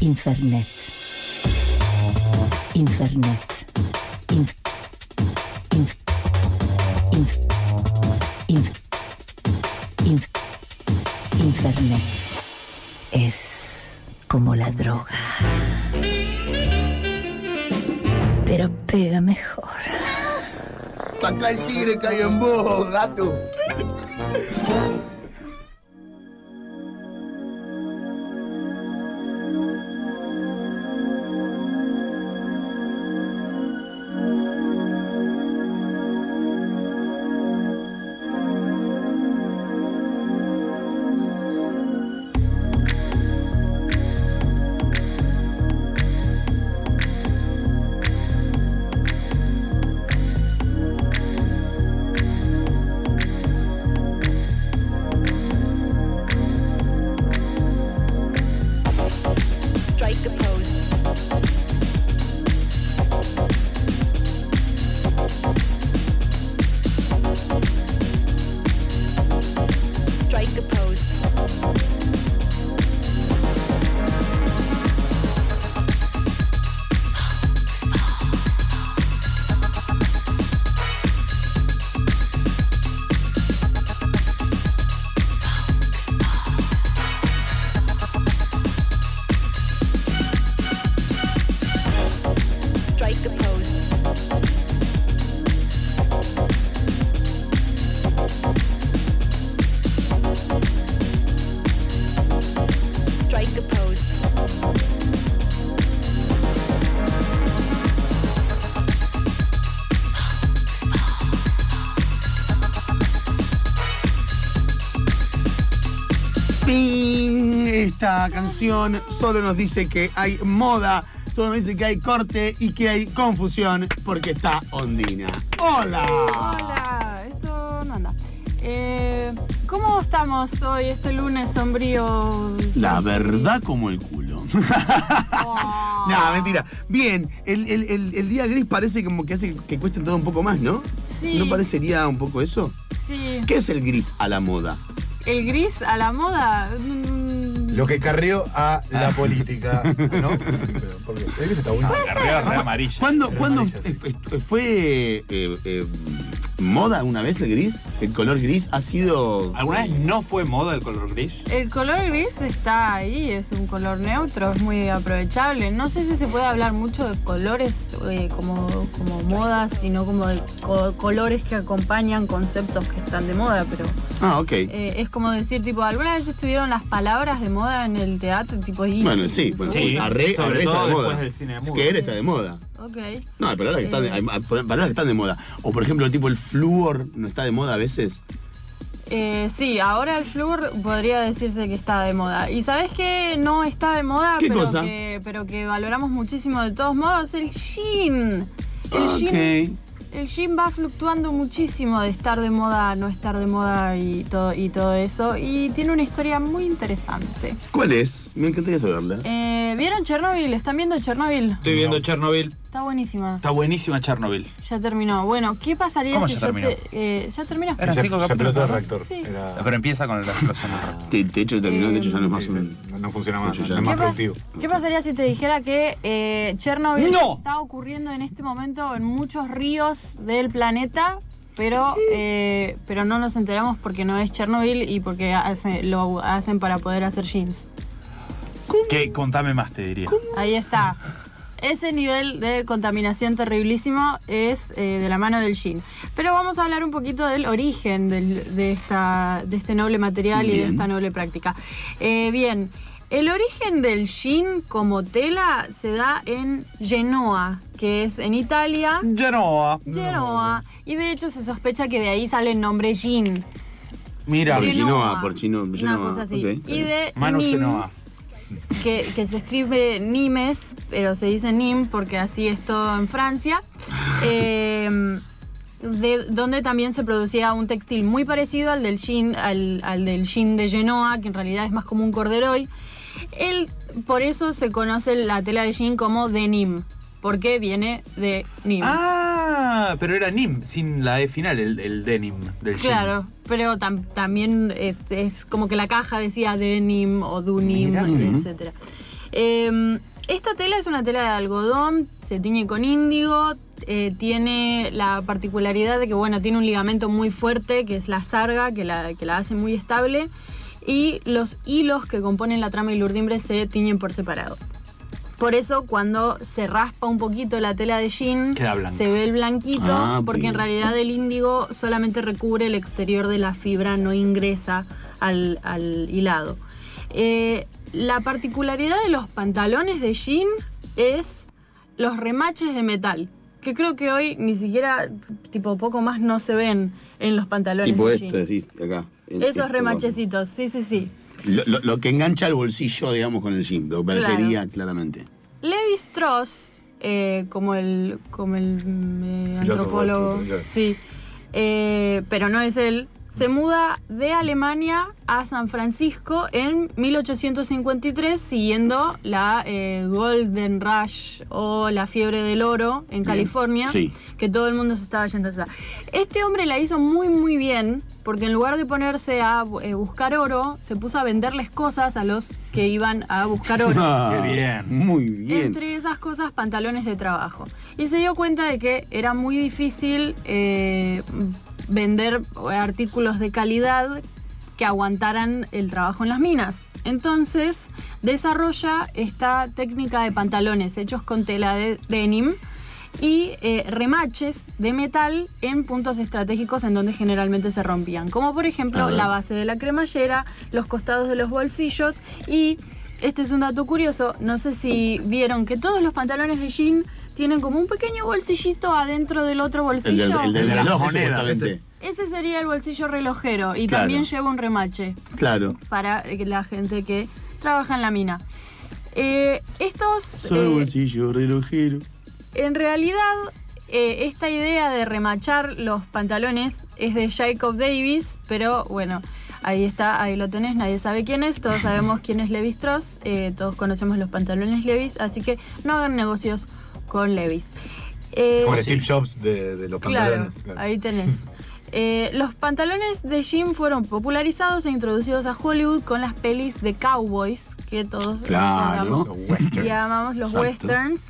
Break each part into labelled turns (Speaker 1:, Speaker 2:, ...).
Speaker 1: Infernet. Infernet. Inf- inf- inf- inf- inf- Infernet. Es como la droga. Pero pega mejor.
Speaker 2: Saca el tigre hay en vos, gato. Esta canción solo nos dice que hay moda, solo nos dice que hay corte y que hay confusión porque está Ondina. ¡Hola!
Speaker 3: Hola, esto no anda. Eh, ¿Cómo estamos hoy, este lunes sombrío?
Speaker 2: La verdad como el culo.
Speaker 3: Oh.
Speaker 2: no, mentira. Bien, el, el- el- el día gris parece como que hace que cuesten todo un poco más, ¿no?
Speaker 3: Sí.
Speaker 2: ¿No parecería un poco eso?
Speaker 3: Sí.
Speaker 2: ¿Qué es el gris a la moda?
Speaker 3: ¿El gris a la moda?
Speaker 4: Lo que carrió a la política, ¿no? Porque está
Speaker 5: amarilla.
Speaker 2: ¿Cuándo, ¿cuándo
Speaker 4: amarilla, sí.
Speaker 2: fue eh, eh, moda una vez el gris? ¿El color gris ha sido...?
Speaker 5: ¿Alguna vez no fue moda el color gris?
Speaker 3: El color gris está ahí, es un color neutro, es muy aprovechable. No sé si se puede hablar mucho de colores eh, como, como modas, sino como de co- colores que acompañan conceptos que están de moda, pero
Speaker 2: Ah, ok.
Speaker 3: eh, es como decir, tipo, ¿alguna vez estuvieron las palabras de moda en el teatro? Tipo, y
Speaker 2: Bueno, sí, bueno,
Speaker 5: Sí,
Speaker 2: arre,
Speaker 5: sobre
Speaker 2: arre está
Speaker 5: todo
Speaker 2: de moda.
Speaker 5: después del cine
Speaker 2: Es
Speaker 5: mudo.
Speaker 2: que él está de moda.
Speaker 3: Ok.
Speaker 2: No, hay palabras que, están de,
Speaker 3: Eh.
Speaker 2: hay palabras que están de moda. O por ejemplo, tipo el flúor no está de moda a veces.
Speaker 3: Eh, sí, ahora el flúor podría decirse que está de moda. ¿Y sabes qué no está de moda,
Speaker 2: ¿Qué
Speaker 3: pero,
Speaker 2: cosa?
Speaker 3: Que, pero que valoramos muchísimo de todos modos? El jean. El
Speaker 2: Ok.
Speaker 3: jean. El jean va fluctuando muchísimo de estar de moda a no estar de moda y todo, y todo eso. Y tiene una historia muy interesante.
Speaker 2: ¿Cuál es? Me encantaría saberla.
Speaker 3: Eh, ¿Vieron Chernobyl? ¿Están viendo Chernobyl?
Speaker 5: Estoy viendo Chernobyl.
Speaker 3: Está buenísima.
Speaker 5: Está buenísima Chernobyl.
Speaker 3: Ya terminó. Bueno, ¿qué pasaría
Speaker 5: ¿Cómo
Speaker 3: si
Speaker 5: ya
Speaker 3: yo
Speaker 5: terminó?
Speaker 3: te. eh, ya terminó.
Speaker 5: Eran
Speaker 4: Se-
Speaker 5: cinco
Speaker 4: se
Speaker 5: capítulos
Speaker 4: explotó el reactor.
Speaker 3: Sí.
Speaker 4: Era-
Speaker 5: Pero empieza con la explosión del reactor.
Speaker 2: De, de hecho terminó, de hecho ya no es más
Speaker 4: sí,
Speaker 2: un...
Speaker 4: sí, no, no funciona más,
Speaker 2: Mucho ya.
Speaker 4: es más
Speaker 3: ¿Qué, pas-
Speaker 4: productivo.
Speaker 3: qué pasaría si te dijera que eh, Chernobyl
Speaker 5: ¡No!
Speaker 3: está ocurriendo en este momento en muchos ríos del planeta, pero, eh, pero no nos enteramos porque no es Chernobyl y porque hace- lo hacen para poder hacer jeans?
Speaker 5: ¿Qué? Contame más, te diría.
Speaker 3: Ahí está. Ese nivel de contaminación terriblísimo es eh, de la mano del jean. Pero vamos a hablar un poquito del origen del- de, esta, de este noble material y de esta noble práctica. Eh, bien, el origen del jean como tela se da en Genoa, que es en Italia.
Speaker 5: Genoa.
Speaker 3: Genoa. Y de hecho se sospecha que de ahí sale el nombre jean.
Speaker 5: Mira,
Speaker 2: Por
Speaker 3: Genoa.
Speaker 2: Por Chino-
Speaker 3: Una
Speaker 2: Genoa,
Speaker 3: cosa así. y de
Speaker 5: Manu Genoa.
Speaker 3: Que, que se escribe Nimes, pero se dice Nim porque así es todo en Francia. Eh, de donde también se producía un textil muy parecido al del jean, al, al del jean de Genoa, que en realidad es más como un corderoy. El, por eso se conoce la tela de jean como denim, porque viene de Nim.
Speaker 5: Ah, pero era Nim, sin la E final, el, el denim del jean.
Speaker 3: Claro, pero tam- también es, es como que la caja decía denim o dunim, etcétera. Eh, esta tela es una tela de algodón, se tiñe con índigo, eh, tiene la particularidad de que bueno, tiene un ligamento muy fuerte, que es la sarga, que la, que la hace muy estable, y los hilos que componen la trama y el urdimbre se tiñen por separado. Por eso cuando se raspa un poquito la tela de jean, se ve el blanquito,
Speaker 2: Ah,
Speaker 3: porque
Speaker 2: bien.
Speaker 3: en realidad el índigo solamente recubre el exterior de la fibra, no ingresa al, al hilado. Eh, la particularidad de los pantalones de jean es los remaches de metal, que creo que hoy ni siquiera, tipo poco más, no se ven en los pantalones
Speaker 2: Tipo
Speaker 3: de
Speaker 2: esto,
Speaker 3: jean.
Speaker 2: decís, acá.
Speaker 3: Esos remachecitos, sí, sí, sí.
Speaker 2: Lo, lo- lo que engancha el bolsillo, digamos, con el jean. Lo
Speaker 3: Claro.
Speaker 2: parecería claramente.
Speaker 3: Levi Strauss, eh, como el, como el eh, antropólogo, sí, eh, pero no es él, se muda de Alemania a San Francisco en 1853 siguiendo la eh, Golden Rush o la fiebre del oro en California,
Speaker 2: sí.
Speaker 3: que todo el mundo se estaba yendo allá. Este hombre la hizo muy muy bien porque en lugar de ponerse a eh, buscar oro, se puso a venderles cosas a los que iban a buscar oro.
Speaker 5: Qué bien.
Speaker 2: Muy bien.
Speaker 3: Entre esas cosas, pantalones de trabajo. Y se dio cuenta de que era muy difícil eh, vender artículos de calidad que aguantaran el trabajo en las minas. Entonces desarrolla esta técnica de pantalones hechos con tela de denim y eh, remaches de metal en puntos estratégicos en donde generalmente se rompían, como por ejemplo la base de la cremallera, los costados de los bolsillos y este es un dato curioso, no sé si vieron que todos los pantalones de jean tienen como un pequeño bolsillito adentro del otro
Speaker 2: El del,
Speaker 3: bolsillo.
Speaker 2: el del
Speaker 5: El de las monedas.
Speaker 2: supuestamente.
Speaker 3: Ese sería el bolsillo relojero y
Speaker 2: Claro.
Speaker 3: también lleva un remache
Speaker 2: Claro.
Speaker 3: para eh, la gente que trabaja en la mina. Eh, estos
Speaker 2: Soy
Speaker 3: eh,
Speaker 2: bolsillo relojero.
Speaker 3: en realidad, eh, esta idea de remachar los pantalones es de Jacob Davis, pero bueno, ahí está, ahí lo tenés, nadie sabe quién es, todos sabemos quién es Levi Strauss, eh, todos conocemos los pantalones Levis, así que no hagan negocios con Levis. Eh,
Speaker 4: Como
Speaker 5: sí.
Speaker 4: Steve Jobs de, de los
Speaker 3: Claro,
Speaker 4: pantalones.
Speaker 3: ahí tenés. Eh, los pantalones de jean fueron popularizados e introducidos a Hollywood con las pelis de cowboys, que todos
Speaker 2: Claro.
Speaker 3: recordamos
Speaker 4: Los westerns.
Speaker 3: y amamos los
Speaker 2: Exacto.
Speaker 3: westerns.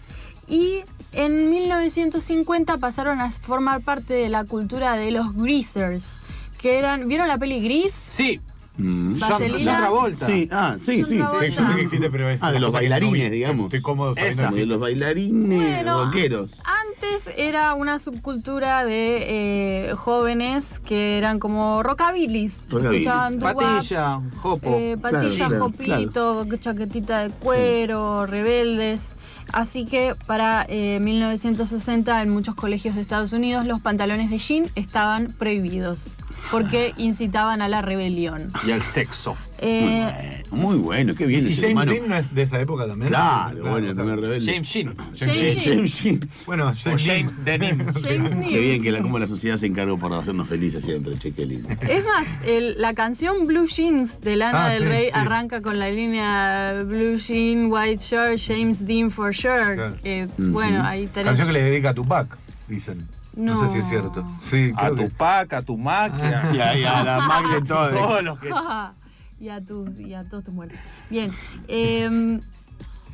Speaker 3: Y en 1950 pasaron a formar parte de la cultura de los greasers, que eran, ¿vieron la peli Gris?
Speaker 5: Sí.
Speaker 2: Mm.
Speaker 3: Vaselina.
Speaker 5: Travolta.
Speaker 2: Sí, ah, sí, sí.
Speaker 4: Yo sé que existe, pero es.
Speaker 2: Ah, de los
Speaker 4: no
Speaker 2: bailarines,
Speaker 4: vi.
Speaker 2: digamos.
Speaker 4: Estoy cómodo sabiendo
Speaker 5: Esa.
Speaker 4: que
Speaker 2: De los bailarines
Speaker 3: Bueno,
Speaker 2: rockeros.
Speaker 3: Antes era una subcultura de eh, jóvenes que eran como rockabilis. Doo-wop,
Speaker 5: Patilla, Jopo.
Speaker 3: Eh, patilla,
Speaker 2: Claro,
Speaker 3: jopito, chaquetita de cuero, rebeldes. Así que para eh, 1960 en muchos colegios de Estados Unidos los pantalones de jean estaban prohibidos porque incitaban a la rebelión.
Speaker 5: y al sexo.
Speaker 3: Eh,
Speaker 2: Bueno, muy bueno, qué bien
Speaker 4: ¿Y
Speaker 2: el ser
Speaker 4: James
Speaker 2: humano.
Speaker 4: Dean no es de esa época también?
Speaker 2: Claro, bueno, el
Speaker 4: o sea,
Speaker 2: primer rebelde.
Speaker 5: James Sheen.
Speaker 3: James
Speaker 2: James,
Speaker 3: Dean.
Speaker 2: James Dean.
Speaker 4: Bueno, James,
Speaker 5: James Denim.
Speaker 3: James
Speaker 2: Qué bien que la, como la sociedad se encargó por hacernos felices siempre, che, qué lindo.
Speaker 3: Es más, el- la canción Blue Jeans de Lana
Speaker 4: Ah,
Speaker 3: del
Speaker 4: sí,
Speaker 3: Rey
Speaker 4: sí.
Speaker 3: arranca con la línea Blue Jean, White Shirt, James Dean for sure.
Speaker 4: Claro.
Speaker 3: Bueno, ahí tenés.
Speaker 4: Canción que le dedica a Tupac, dicen. No,
Speaker 3: No.
Speaker 4: sé si es cierto. Sí,
Speaker 5: A
Speaker 4: creo que-
Speaker 5: Tupac, a Tumac, y a-
Speaker 2: Y a, y a la Mac de todos.
Speaker 5: todos los que.
Speaker 3: y a tus y a todos tus muertos. Bien. eh,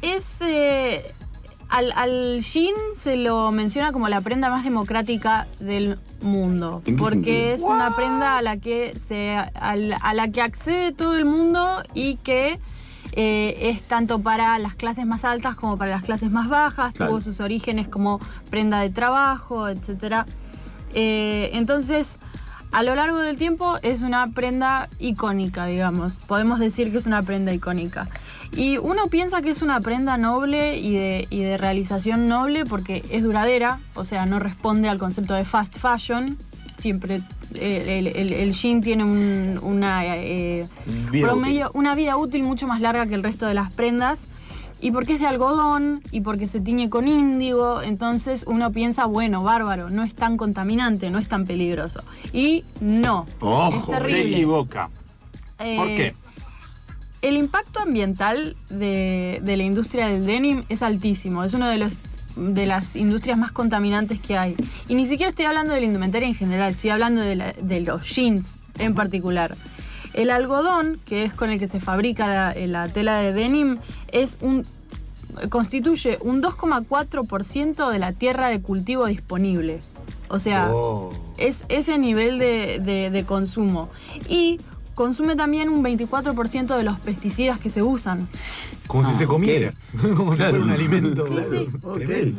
Speaker 3: es eh, al, al jean se lo menciona como la prenda más democrática del mundo.
Speaker 2: ¿En qué
Speaker 3: Porque
Speaker 2: sentido?
Speaker 3: es una prenda a la que se. a la que accede todo el mundo y que. Eh, es tanto para las clases más altas como para las clases más bajas,
Speaker 2: Claro.
Speaker 3: tuvo sus orígenes como prenda de trabajo, etcétera. Eh, entonces, a lo largo del tiempo es una prenda icónica, digamos. Podemos decir que es una prenda icónica. Y uno piensa que es una prenda noble y de, y de realización noble porque es duradera, o sea, no responde al concepto de fast fashion. Siempre el, el- el jean tiene un- una, eh,
Speaker 5: Vida
Speaker 3: promedio, una vida útil mucho más larga que el resto de las prendas. Y porque es de algodón y porque se tiñe con índigo, entonces uno piensa, bueno, bárbaro, no es tan contaminante, no es tan peligroso. Y no.
Speaker 2: Ojo.
Speaker 3: es
Speaker 5: Se equivoca. ¿Por
Speaker 3: Eh,
Speaker 5: qué?
Speaker 3: El impacto ambiental de, de la industria del denim es altísimo. Es una de, los, de las industrias más contaminantes que hay. Y ni siquiera estoy hablando de la indumentaria en general, estoy hablando de, la- de los jeans en particular. El algodón, que es con el que se fabrica la, eh, la tela de denim, es un constituye un 2,4% de la tierra de cultivo disponible. O sea,
Speaker 4: Oh.
Speaker 3: es ese nivel de, de- de consumo. Y consume también un 24% de los pesticidas que se usan.
Speaker 4: Como si
Speaker 2: Ah,
Speaker 4: se comiera. Como si fuera un alimento.
Speaker 3: Sí, sí.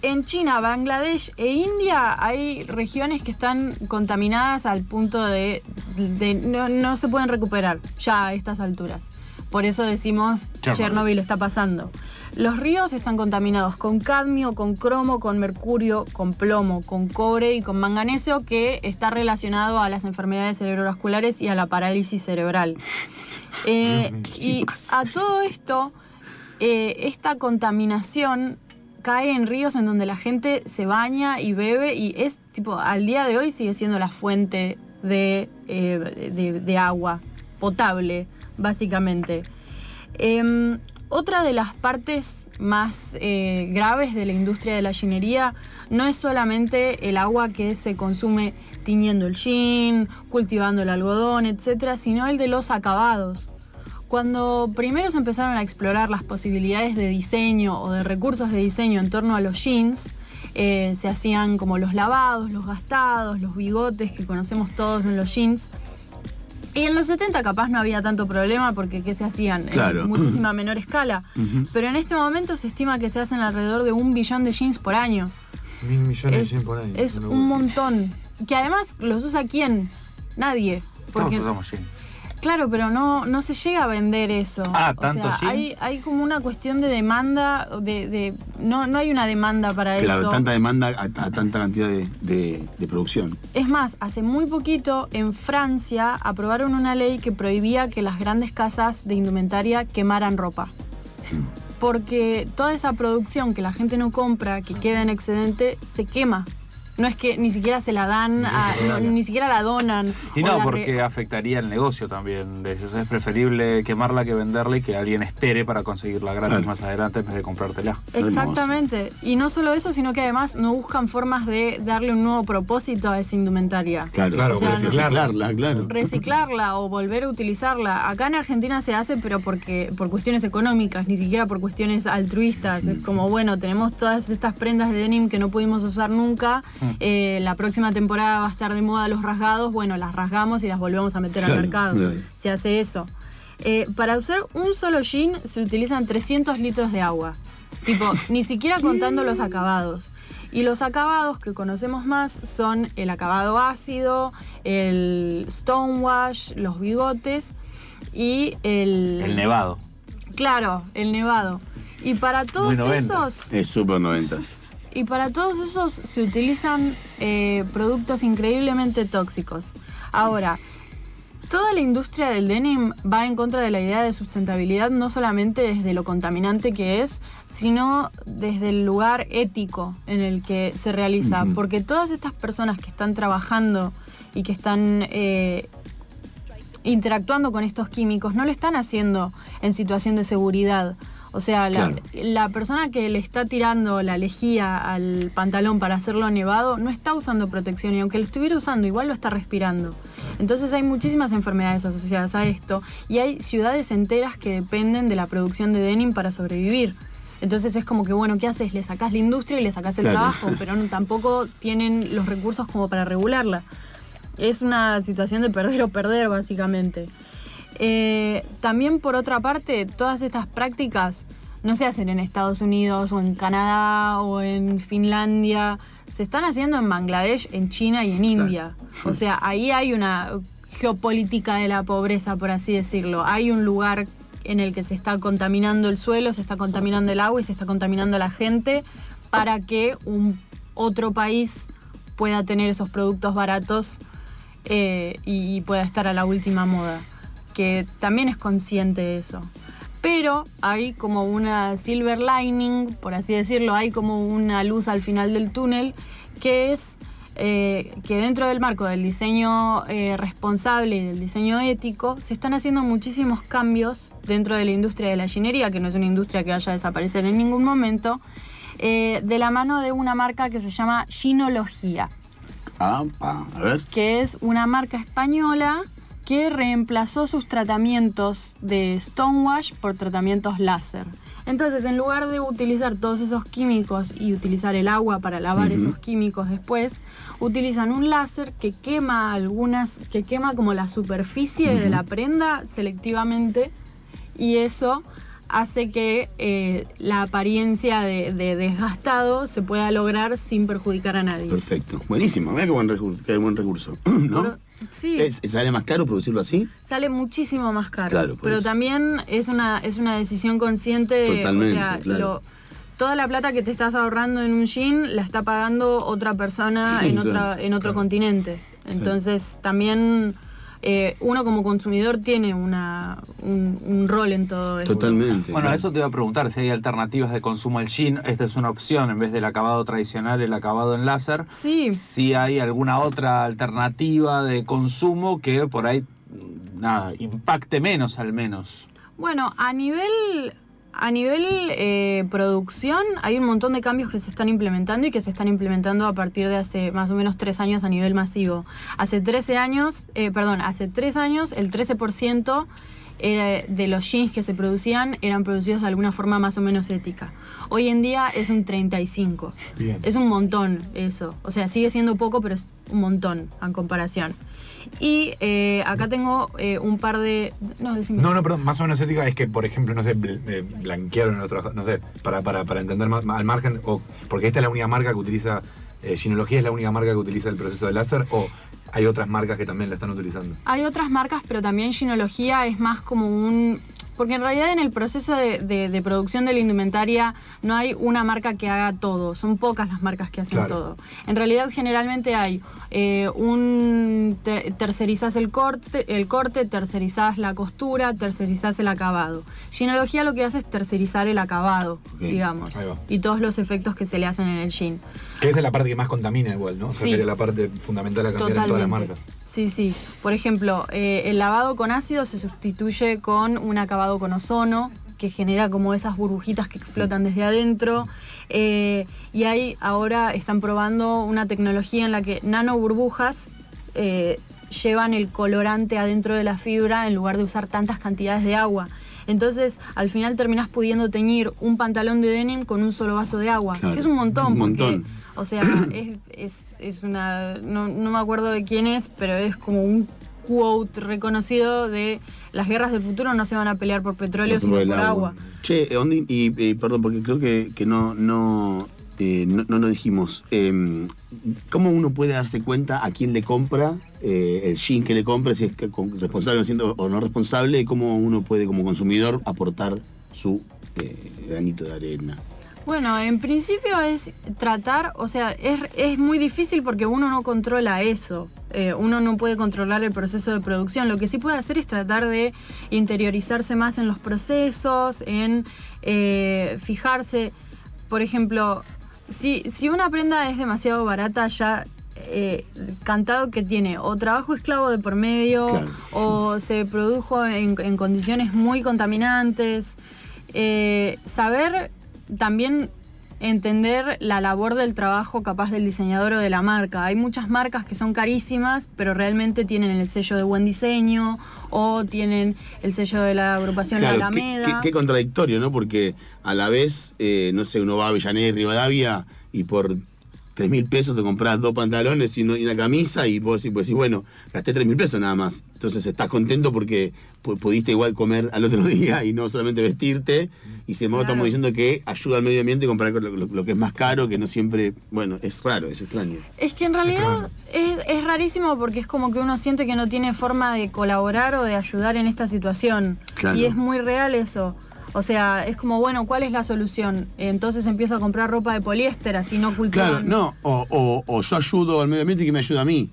Speaker 3: En China, Bangladesh e India hay regiones que están contaminadas al punto de, de no, no se pueden recuperar ya a estas alturas. Por eso decimos
Speaker 5: Chernobyl.
Speaker 3: Chernobyl está pasando. Los ríos están contaminados con cadmio, con cromo, con mercurio, con plomo, con cobre y con manganeso que está relacionado a las enfermedades cerebrovasculares y a la parálisis cerebral. Eh, y a todo esto, eh, esta contaminación cae en ríos en donde la gente se baña y bebe y es tipo, al día de hoy sigue siendo la fuente de, eh, de- de agua potable, básicamente. Em, otra de las partes más eh, graves de la industria de la ginería no es solamente el agua que se consume tiñendo el jean, cultivando el algodón, etcétera, sino el de los acabados. Cuando primero se empezaron a explorar las posibilidades de diseño o de recursos de diseño en torno a los jeans, eh, se hacían como los lavados, los gastados, los bigotes que conocemos todos en los jeans. Y en los 70 capaz no había tanto problema porque ¿qué se hacían?
Speaker 2: Claro.
Speaker 3: En muchísima menor escala. Pero en este momento se estima que se hacen alrededor de un billón de jeans por año.
Speaker 4: Mil millones de
Speaker 3: Es,
Speaker 4: yen por año.
Speaker 3: es un montón. Que además los usa quién? Nadie. Porque,
Speaker 5: Todos usamos jean.
Speaker 3: Claro, pero no, no se llega a vender eso.
Speaker 5: Ah,
Speaker 3: O
Speaker 5: ¿tanto
Speaker 3: sea,
Speaker 5: jean?
Speaker 3: hay, hay como una cuestión de demanda, de, de- no, no hay una demanda para
Speaker 2: Claro,
Speaker 3: eso.
Speaker 2: tanta demanda a, a tanta cantidad de, de- de producción.
Speaker 3: Es más, hace muy poquito en Francia aprobaron una ley que prohibía que las grandes casas de indumentaria quemaran ropa. Porque toda esa producción que la gente no compra, que queda en excedente, se quema. No es que ni siquiera se la dan, a- no, ni siquiera la donan.
Speaker 5: Y no,
Speaker 3: re-
Speaker 5: porque afectaría el negocio también de ellos. Es preferible quemarla que venderla y que alguien espere para conseguirla gratis
Speaker 2: Claro.
Speaker 5: más adelante en vez de comprártela.
Speaker 3: Exactamente. Y no solo eso, sino que además no buscan formas de darle un nuevo propósito a esa indumentaria.
Speaker 2: Claro,
Speaker 4: Claro,
Speaker 2: o sea, reciclarla, claro.
Speaker 3: reciclarla o volver a utilizarla. Acá en Argentina se hace, pero porque por cuestiones económicas, ni siquiera por cuestiones altruistas. Es como, bueno, tenemos todas estas prendas de denim que no pudimos usar nunca. Eh, la próxima temporada va a estar de moda los rasgados. Bueno, las rasgamos y las volvemos a meter
Speaker 2: Claro,
Speaker 3: al mercado.
Speaker 2: claro.
Speaker 3: Se hace eso. Eh, para usar un solo jean se utilizan 300 litros de agua. Tipo, ni siquiera contando los acabados. Y los acabados que conocemos más son el acabado ácido, el stonewash, los bigotes y el...
Speaker 5: El nevado.
Speaker 3: Claro, el nevado. Y para todos esos...
Speaker 2: Es súper 90.
Speaker 3: Y para todos esos se utilizan eh, productos increíblemente tóxicos. Ahora, toda la industria del denim va en contra de la idea de sustentabilidad, no solamente desde lo contaminante que es, sino desde el lugar ético en el que se realiza. Porque todas estas personas que están trabajando y que están eh, interactuando con estos químicos no lo están haciendo en situación de seguridad. O sea, la,
Speaker 2: Claro.
Speaker 3: la persona que le está tirando la lejía al pantalón para hacerlo nevado no está usando protección y aunque lo estuviera usando, igual lo está respirando. Entonces hay muchísimas enfermedades asociadas a esto y hay ciudades enteras que dependen de la producción de denim para sobrevivir. Entonces es como que, bueno, ¿qué haces? Le sacás la industria y le sacás el
Speaker 2: Claro.
Speaker 3: trabajo, pero no- tampoco tienen los recursos como para regularla. Es una situación de perder o perder, básicamente. Eh, también, por otra parte, todas estas prácticas no se hacen en Estados Unidos o en Canadá o en Finlandia. Se están haciendo en Bangladesh, en China y en India. O sea, ahí hay una geopolítica de la pobreza, por así decirlo. Hay un lugar en el que se está contaminando el suelo, se está contaminando el agua y se está contaminando la gente para que un otro país pueda tener esos productos baratos eh, y pueda estar a la última moda, que también es consciente de eso. Pero hay como una silver lining, por así decirlo, hay como una luz al final del túnel, que es eh, que dentro del marco del diseño eh, responsable y del diseño ético, se están haciendo muchísimos cambios dentro de la industria de la ginería, que no es una industria que vaya a desaparecer en ningún momento, eh, de la mano de una marca que se llama Ginología
Speaker 2: Ah, pa, a ver.
Speaker 3: que es una marca española que reemplazó sus tratamientos de stonewash por tratamientos láser. Entonces, en lugar de utilizar todos esos químicos y utilizar el agua para lavar esos químicos después, utilizan un láser que quema algunas, que quema como la superficie de la prenda selectivamente y eso hace que eh, la apariencia de, de desgastado se pueda lograr sin perjudicar a nadie.
Speaker 2: Perfecto. Buenísimo. Mira qué buen recurso. Qué buen recurso. ¿No?
Speaker 3: Sí.
Speaker 2: ¿Es, ¿Sale más caro producirlo así?
Speaker 3: Sale muchísimo más caro.
Speaker 2: Claro,
Speaker 3: pero también es una, es una decisión consciente.
Speaker 2: Totalmente,
Speaker 3: o sea,
Speaker 2: claro.
Speaker 3: lo- toda la plata que te estás ahorrando en un jean la está pagando otra persona
Speaker 2: Sí,
Speaker 3: en,
Speaker 2: claro,
Speaker 3: otra, en otro continente. Entonces también eh, uno como consumidor tiene una, un, un rol en todo esto.
Speaker 2: Totalmente.
Speaker 5: Bueno, eso te iba a preguntar si hay alternativas de consumo al jean. Esta es una opción en vez del acabado tradicional, el acabado en láser.
Speaker 3: Sí.
Speaker 5: Si hay alguna otra alternativa de consumo que por ahí, nada, impacte menos al menos.
Speaker 3: Bueno, a nivel, a nivel eh, producción hay un montón de cambios que se están implementando y que se están implementando a partir de hace más o menos tres años a nivel masivo. Hace 13 años, eh, perdón, hace tres años el 13% eh, de los jeans que se producían eran producidos de alguna forma más o menos ética. Hoy en día es un 35.
Speaker 4: Bien.
Speaker 3: Es un montón eso. O sea, sigue siendo poco, pero es un montón en comparación. Y eh, acá tengo eh, un par de... No, decime.
Speaker 4: No, no, perdón, más o menos ética es que, por ejemplo, no sé, bl- eh, blanquearon en otro, no sé, para, para, para entender más, al margen, o porque esta es la única marca que utiliza, Ginología es la única marca que utiliza el proceso de láser, o hay otras marcas que también la están utilizando.
Speaker 3: Hay otras marcas, pero también ginología es más como un... Porque en realidad en el proceso de, de- de producción de la indumentaria no hay una marca que haga todo, son pocas las marcas que hacen
Speaker 4: Claro.
Speaker 3: todo. En realidad generalmente hay eh, un... te- tercerizás el corte, el corte, tercerizás la costura, tercerizás el acabado. Ginología lo que hace es tercerizar el acabado, digamos, y todos los efectos que se le hacen en el jean.
Speaker 4: Que esa es la parte que más contamina igual, ¿no? O sea,
Speaker 3: Sí.
Speaker 4: sería la parte fundamental a cambiar en todas las
Speaker 3: Totalmente. Sí, sí. Por ejemplo, eh, el lavado con ácido se sustituye con un acabado con ozono que genera como esas burbujitas que explotan desde adentro. Eh, y ahí ahora están probando una tecnología en la que nanoburbujas eh, llevan el colorante adentro de la fibra en lugar de usar tantas cantidades de agua. Entonces, al final terminás pudiendo teñir un pantalón de denim con un solo vaso de agua.
Speaker 2: Claro,
Speaker 3: es un montón,
Speaker 2: un
Speaker 3: porque
Speaker 2: montón.
Speaker 3: O sea, es, es, es una. No, no me acuerdo de quién es, pero es como un quote reconocido de las guerras del futuro no se van a pelear por petróleo, sino por agua.
Speaker 2: Che, Ondi, y, y perdón, porque creo que, que no, no, eh, no, no lo dijimos. Eh, ¿Cómo uno puede darse cuenta a quién le compra eh, el jean que le compra, si es que con- responsable o siendo- o no responsable, y cómo uno puede como consumidor aportar su eh, granito de arena?
Speaker 3: Bueno, en principio es tratar, o sea, es, es muy difícil porque uno no controla eso. Eh, uno no puede controlar el proceso de producción. Lo que sí puede hacer es tratar de interiorizarse más en los procesos, en eh, fijarse, por ejemplo, si, si una prenda es demasiado barata, ya eh, cantado que tiene o trabajo esclavo de por medio
Speaker 2: Claro.
Speaker 3: o se produjo en, en condiciones muy contaminantes. Saber también entender la labor del trabajo capaz del diseñador o de la marca. Hay muchas marcas que son carísimas, pero realmente tienen el sello de buen diseño o tienen el sello de la agrupación La
Speaker 2: Claro,
Speaker 3: Alameda.
Speaker 2: qué- qué contradictorio, ¿no? Porque a la vez, eh, no sé, uno va a Avellaneda y Rivadavia y por 3 mil pesos te compras dos pantalones y, una camisa y vos decís, pues, bueno, gasté 3 mil pesos nada más. Entonces estás contento porque pudiste igual comer al otro día y no solamente vestirte. Y sin embargo
Speaker 3: Claro.
Speaker 2: estamos diciendo que ayuda al medio ambiente comprar lo, lo- lo que es más caro, que no siempre, bueno, es raro, es extraño.
Speaker 3: Es que en realidad es, es rarísimo porque es como que uno siente que no tiene forma de colaborar o de ayudar en esta situación.
Speaker 2: Claro.
Speaker 3: Y es muy real eso. O sea, es como, bueno, ¿cuál es la solución? Entonces empiezo a comprar ropa de poliéster, así no cultivan.
Speaker 2: Claro, no, o, o- o yo ayudo al medio ambiente que me ayuda a mí.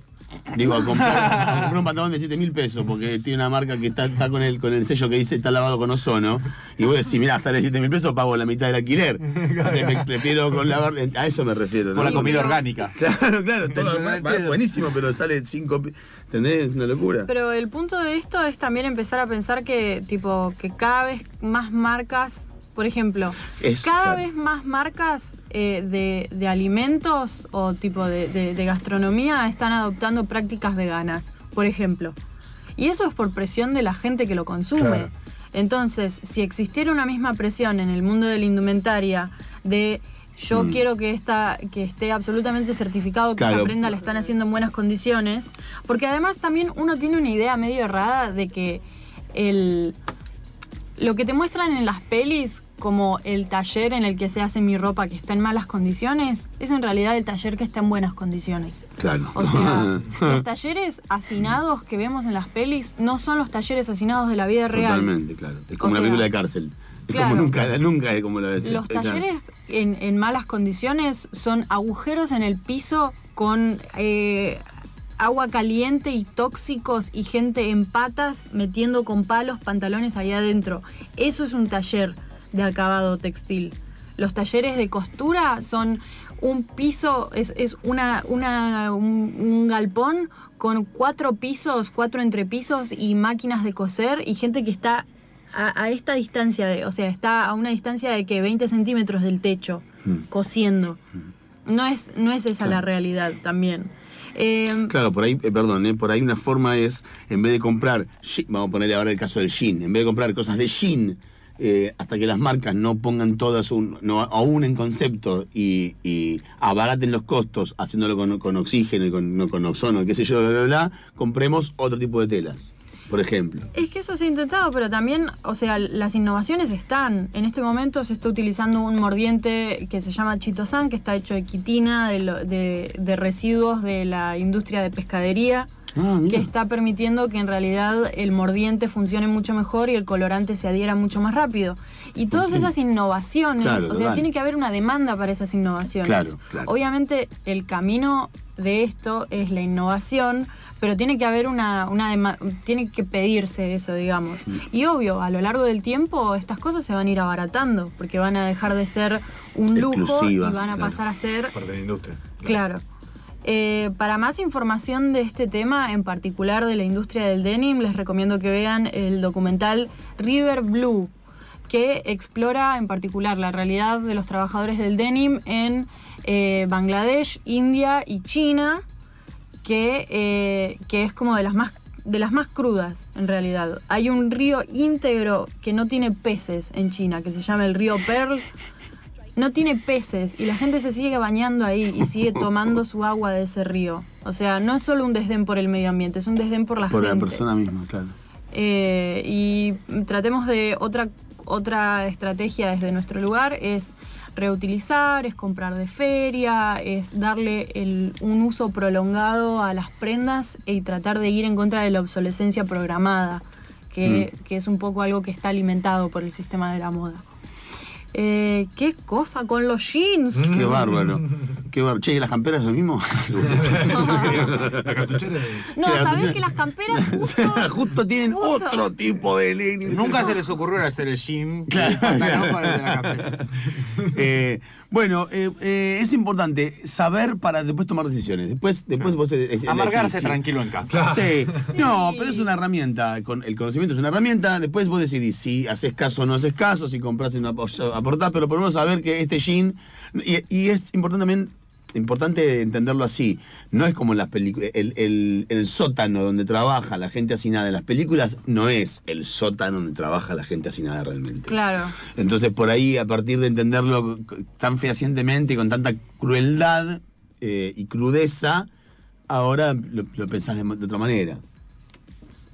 Speaker 2: Digo, a comprar, a comprar un pantalón de 7 mil pesos porque tiene una marca que está, está con, el, con el sello que dice está lavado con ozono. Y voy a decir, mirá, sale 7 mil pesos, pago la mitad del alquiler. Entonces me prefiero con lavar. A eso me refiero. ¿no?
Speaker 5: Por la comida orgánica.
Speaker 2: Claro, claro, todo va- buenísimo, pero sale 5. ¿Entendés? Es una locura.
Speaker 3: Pero el punto de esto es también empezar a pensar que, tipo, que cada vez más marcas, por ejemplo,
Speaker 2: Es,
Speaker 3: cada
Speaker 2: claro.
Speaker 3: vez más marcas eh, de, de alimentos o tipo de, de- de gastronomía están adoptando prácticas veganas, por ejemplo. Y eso es por presión de la gente que lo consume.
Speaker 4: Claro.
Speaker 3: Entonces, si existiera una misma presión en el mundo de la indumentaria de yo
Speaker 2: Mm.
Speaker 3: quiero que esta, que esté absolutamente certificado que
Speaker 2: Claro.
Speaker 3: esta prenda la están haciendo en buenas condiciones, porque además también uno tiene una idea medio errada de que el lo que te muestran en las pelis como el taller en el que se hace mi ropa que está en malas condiciones, es en realidad el taller que está en buenas condiciones.
Speaker 2: Claro.
Speaker 3: O sea, los talleres hacinados que vemos en las pelis no son los talleres hacinados de la vida real.
Speaker 2: Totalmente, claro. Es como
Speaker 3: O
Speaker 2: una
Speaker 3: sea,
Speaker 2: película de cárcel. Es
Speaker 3: claro.
Speaker 2: como nunca, nunca es como lo ves.
Speaker 3: Los
Speaker 2: claro.
Speaker 3: talleres en, en malas condiciones son agujeros en el piso con eh, agua caliente y tóxicos y gente en patas metiendo con palos pantalones ahí adentro. Eso es un taller de acabado textil. Los talleres de costura son un piso, es, es una, una, un, un galpón con cuatro pisos, cuatro entrepisos y máquinas de coser y gente que está a, a esta distancia, de, o sea, está a una distancia de que 20 centímetros del techo,
Speaker 2: Mm.
Speaker 3: cosiendo. No es, no es esa la realidad también. Eh,
Speaker 2: Claro, por ahí, eh, perdón, eh, por ahí una forma es, en vez de comprar, vamos a ponerle ahora el caso del jean, en vez de comprar cosas de jean, eh, hasta que las marcas no pongan todas un, no, aún en concepto y, y abaraten los costos haciéndolo con, con oxígeno y con, no, con ozono, qué sé yo, bla, bla, bla, compremos otro tipo de telas, por ejemplo.
Speaker 3: Es que eso se ha intentado, pero también, o sea, las innovaciones están. En este momento se está utilizando un mordiente que se llama chitosan, que está hecho de quitina, de, de- de residuos de la industria de pescadería,
Speaker 2: Ah,
Speaker 3: que está permitiendo que en realidad el mordiente funcione mucho mejor y el colorante se adhiera mucho más rápido. Y todas esas innovaciones,
Speaker 2: Claro,
Speaker 3: o sea,
Speaker 2: total.
Speaker 3: tiene que haber una demanda para esas innovaciones.
Speaker 2: Claro, claro.
Speaker 3: Obviamente el camino de esto es la innovación, pero tiene que haber una, una dema- tiene que pedirse eso, digamos. Y obvio, a lo largo del tiempo estas cosas se van a ir abaratando, porque van a dejar de ser un lujo y van a
Speaker 2: claro.
Speaker 3: pasar a ser
Speaker 4: Parte de la industria.
Speaker 3: Claro. Eh, para más información de este tema, en particular de la industria del denim, les recomiendo que vean el documental River Blue, que explora en particular la realidad de los trabajadores del denim en eh, Bangladesh, India y China, que, eh, que es como de las más de las más crudas en realidad. Hay un río íntegro que no tiene peces en China, que se llama el río Pearl, no tiene peces y la gente se sigue bañando ahí y sigue tomando su agua de ese río. O sea, no es solo un desdén por el medio ambiente, es un desdén por la
Speaker 2: Por la
Speaker 3: gente.
Speaker 2: persona misma, claro.
Speaker 3: Eh, y tratemos de otra, otra estrategia desde nuestro lugar, es reutilizar, es comprar de feria, es darle el- un uso prolongado a las prendas y tratar de ir en contra de la obsolescencia programada, que, que es un poco algo que está alimentado por el sistema de la moda. Eh, ¿Qué cosa con los jeans?
Speaker 2: Qué bárbaro. Qué. Che, ¿y las camperas es lo mismo?
Speaker 4: La cartuchera de-
Speaker 3: No,
Speaker 2: Che,
Speaker 3: ¿sabés que las camperas justo,
Speaker 2: Justo tienen
Speaker 3: Justo.
Speaker 2: otro tipo de línea.
Speaker 5: Nunca se les ocurrió hacer el gym.
Speaker 2: Claro. Eh, bueno, eh, eh, es importante saber para después tomar decisiones. Después, después vos
Speaker 5: Amargarse
Speaker 2: sí.
Speaker 5: tranquilo en casa.
Speaker 2: Sí. No, pero es una herramienta. Con, el conocimiento es una herramienta. Después vos decidís si haces caso o no haces caso, si compras y no apo- aportás, pero por lo menos saber que este jean. Y, y es importante también. Importante entenderlo así. No es como en las películas. El, el- el sótano donde trabaja la gente hacinada en las películas no es el sótano donde trabaja la gente hacinada realmente.
Speaker 3: Claro.
Speaker 2: Entonces, por ahí, a partir de entenderlo tan fehacientemente y con tanta crueldad eh, y crudeza, ahora lo, lo pensás de, de otra manera.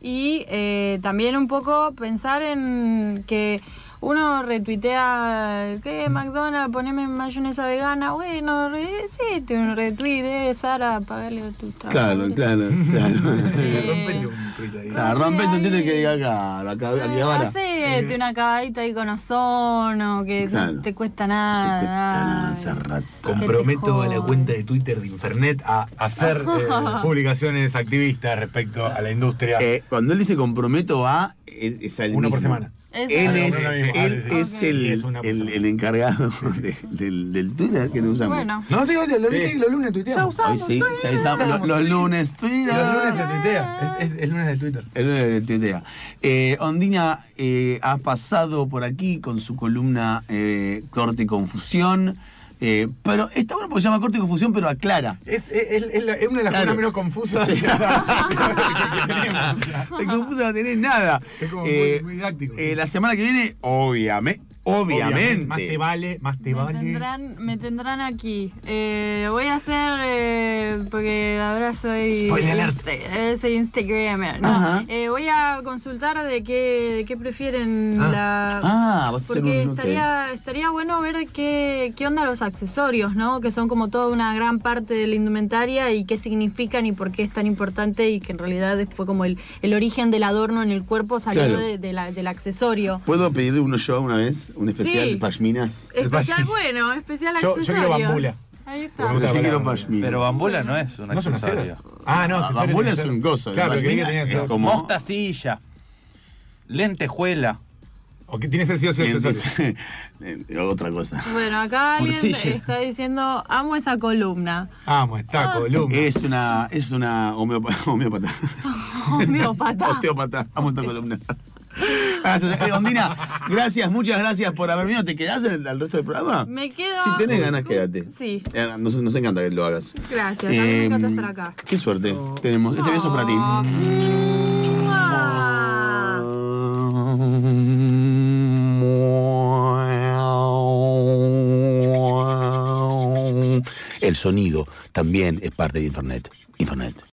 Speaker 3: Y eh, también un poco pensar en que uno retuitea, ¿qué McDonald's? Poneme mayonesa vegana. Bueno, re, sí, te un retweet, eh, Sara, pagale a tus
Speaker 2: Claro,
Speaker 3: trabajadores.
Speaker 2: claro, claro.
Speaker 3: Eh,
Speaker 4: Rompete un tuit ahí.
Speaker 2: Claro, rompete un Twitter que diga acá, acá, aquí
Speaker 3: Eh,
Speaker 2: ahora.
Speaker 3: Hacete una acabadita ahí con ozono, que
Speaker 2: Claro.
Speaker 3: no te cuesta
Speaker 2: Te
Speaker 3: nada.
Speaker 2: cuesta nada rata.
Speaker 4: Comprometo a la cuenta de Twitter de Infernet a hacer eh, publicaciones activistas respecto a la industria.
Speaker 2: Eh, cuando él dice comprometo a, es
Speaker 4: Uno por semana.
Speaker 2: Él es, él el, el, el encargado de- del, del Twitter que no usamos.
Speaker 3: Bueno,
Speaker 4: No, sí, oye, lo
Speaker 5: Sí.
Speaker 4: vi que los lunes tuiteamos.
Speaker 2: Hoy sí, ya usamos los, los lunes Twitter.
Speaker 4: Los lunes se tuitea. Es, es- es lunes de Twitter.
Speaker 2: El lunes de tuitea. Eh, Ondina eh, ha pasado por aquí con su columna eh, Corte y Confusión. Eh, pero está bueno porque se llama corte y confusión, pero aclara.
Speaker 4: Es, es- es es una de las
Speaker 2: Claro.
Speaker 4: cosas menos confusas que, o sea, que tenemos.
Speaker 2: El confuso no tenés nada.
Speaker 4: Es como muy-
Speaker 2: Eh,
Speaker 4: muy didáctico.
Speaker 2: eh, la semana que viene, obviamente. Obviamente.
Speaker 4: Más te vale, más te
Speaker 3: Me
Speaker 4: vale.
Speaker 3: tendrán, me tendrán aquí. Eh, voy a hacer, eh, porque ahora soy,
Speaker 4: Spoiler alert.
Speaker 3: este, eh, soy Instagramer. No,
Speaker 2: Ajá.
Speaker 3: eh, voy a consultar de qué, de qué prefieren
Speaker 4: Ah.
Speaker 3: la...
Speaker 2: Ah, vas a hacer
Speaker 3: Porque
Speaker 2: un.
Speaker 3: estaría, estaría bueno ver qué, qué onda los accesorios, ¿no? Que son como toda una gran parte de la indumentaria y qué significan y por qué es tan importante y que en realidad fue como el, el origen del adorno en el cuerpo salió
Speaker 2: Claro.
Speaker 3: de- de la- del accesorio.
Speaker 2: ¿Puedo pedir uno yo una vez? Un especial
Speaker 3: Sí.
Speaker 2: de pashminas.
Speaker 3: Especial, bueno, especial
Speaker 4: Yo- yo
Speaker 3: accesorios.
Speaker 4: quiero bambula.
Speaker 3: Ahí está.
Speaker 2: Yo quiero
Speaker 4: bambula.
Speaker 2: pashminas.
Speaker 5: Pero bambula no es un
Speaker 4: ¿No es
Speaker 5: accesorio.
Speaker 4: Ah, no,
Speaker 2: Ah,
Speaker 4: accesorio
Speaker 2: bambula
Speaker 4: tiene
Speaker 2: es un gozo.
Speaker 4: Claro, que
Speaker 2: pashmina
Speaker 4: tenía que
Speaker 2: es como-
Speaker 5: Mostacilla. Lentejuela.
Speaker 4: ¿O qué tiene que sí o sí accesorio?
Speaker 2: Otra cosa.
Speaker 3: Bueno, acá alguien
Speaker 5: Morcilla.
Speaker 3: está diciendo, amo esa columna.
Speaker 4: Amo, está columna.
Speaker 2: Es una, es una homeopa- homeópata.
Speaker 3: Homeópata.
Speaker 2: Osteópata. Amo esta columna. Gracias. Eh, Ondina, gracias, muchas gracias por haber venido. ¿Te quedás el, el resto del programa?
Speaker 3: Me quedo.
Speaker 2: Si tenés ganas, quédate.
Speaker 3: Sí.
Speaker 2: Eh, Nos, nos encanta que lo hagas.
Speaker 3: Gracias, a mí me encanta
Speaker 2: Eh,
Speaker 3: estar acá.
Speaker 2: Qué suerte tenemos. Este beso para ti.
Speaker 3: Oh. Mua.
Speaker 2: El sonido también es parte de Internet. Internet.